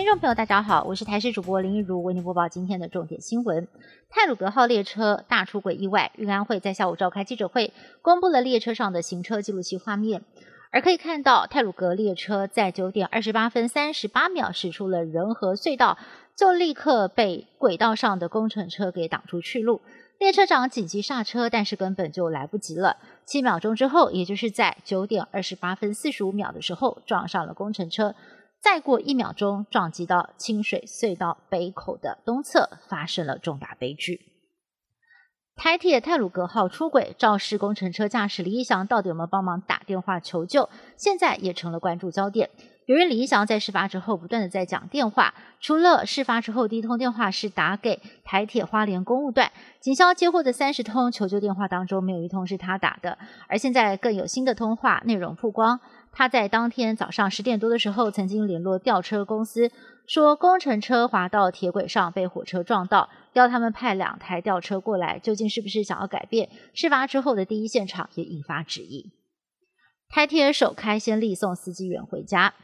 听众朋友，大家好，我是台视主播林一如，为您播报今天的重点新闻。泰鲁格号列车大出轨意外，运安会在下午召开记者会，公布了列车上的行车记录器画面。而可以看到，泰鲁格列车在九点二十八分三十八秒驶出了仁和隧道，就立刻被轨道上的工程车给挡住去路。列车长紧急刹车，但是根本就来不及了。七秒钟之后，也就是在九点二十八分四十五秒的时候，撞上了工程车。再过一秒钟，撞击到清水隧道北口的东侧，发生了重大悲剧。台铁泰鲁格号出轨肇事工程车驾驶李义祥到底有没有帮忙打电话求救？现在也成了关注焦点。由于李义祥在事发之后不断的在讲电话，除了事发之后第一通电话是打给台铁花莲公务段，警消接获的三十通求救电话当中，没有一通是他打的。而现在更有新的通话内容曝光。他在当天早上十点多的时候，曾经联络吊车公司，说工程车滑到铁轨上被火车撞到，要他们派两台吊车过来。究竟是不是想要改变事发之后的第一现场，也引发质疑。台铁首开先例送司机员回家。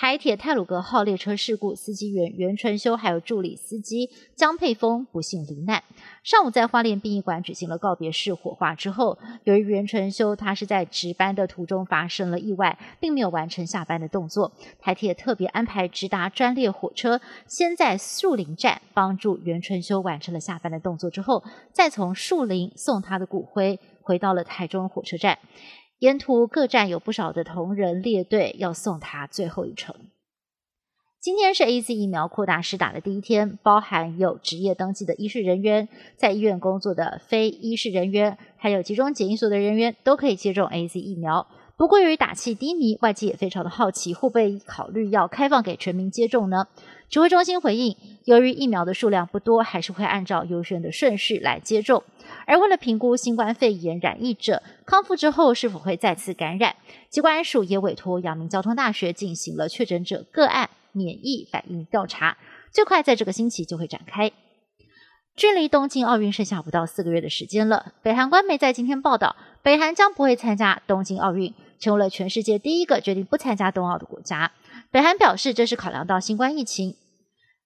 台铁泰鲁格号列车事故，司机员袁春修还有助理司机江佩峰不幸罹难。上午在花莲殡仪馆举行了告别式火化之后，由于袁春修他是在值班的途中发生了意外，并没有完成下班的动作。台铁特别安排直达专列火车，先在树林站帮助袁春修完成了下班的动作之后，再从树林送他的骨灰回到了台中火车站。沿途各站有不少的同仁列队要送他最后一程。今天是 A Z 疫苗扩大施打的第一天，包含有职业登记的医事人员、在医院工作的非医事人员，还有集中检疫所的人员都可以接种 A Z 疫苗。不过由于打气低迷，外界也非常的好奇，会不会考虑要开放给全民接种呢？指挥中心回应，由于疫苗的数量不多，还是会按照优先的顺序来接种。而为了评估新冠肺炎染疫者康复之后是否会再次感染，机关署也委托阳明交通大学进行了确诊者个案免疫反应调查，最快在这个星期就会展开。距离东京奥运剩下不到四个月的时间了，北韩官媒在今天报道，北韩将不会参加东京奥运，成为了全世界第一个决定不参加冬奥的国家。北韩表示，这是考量到新冠疫情。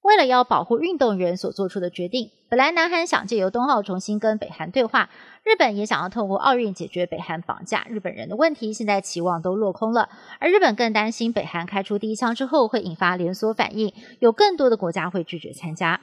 为了要保护运动员所做出的决定，本来南韩想借由冬奥重新跟北韩对话，日本也想要透过奥运解决北韩绑架日本人的问题，现在期望都落空了。而日本更担心北韩开出第一枪之后会引发连锁反应，有更多的国家会拒绝参加。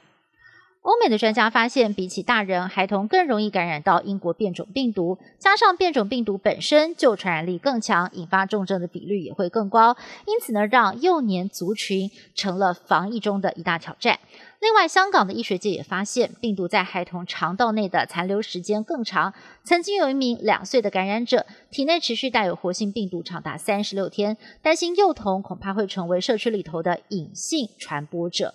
欧美的专家发现，比起大人，孩童更容易感染到英国变种病毒，加上变种病毒本身就传染力更强，引发重症的比率也会更高。因此呢，让幼年族群成了防疫中的一大挑战。另外，香港的医学界也发现，病毒在孩童肠道内的残留时间更长。曾经有一名两岁的感染者，体内持续带有活性病毒长达三十六天，担心幼童恐怕会成为社区里头的隐性传播者。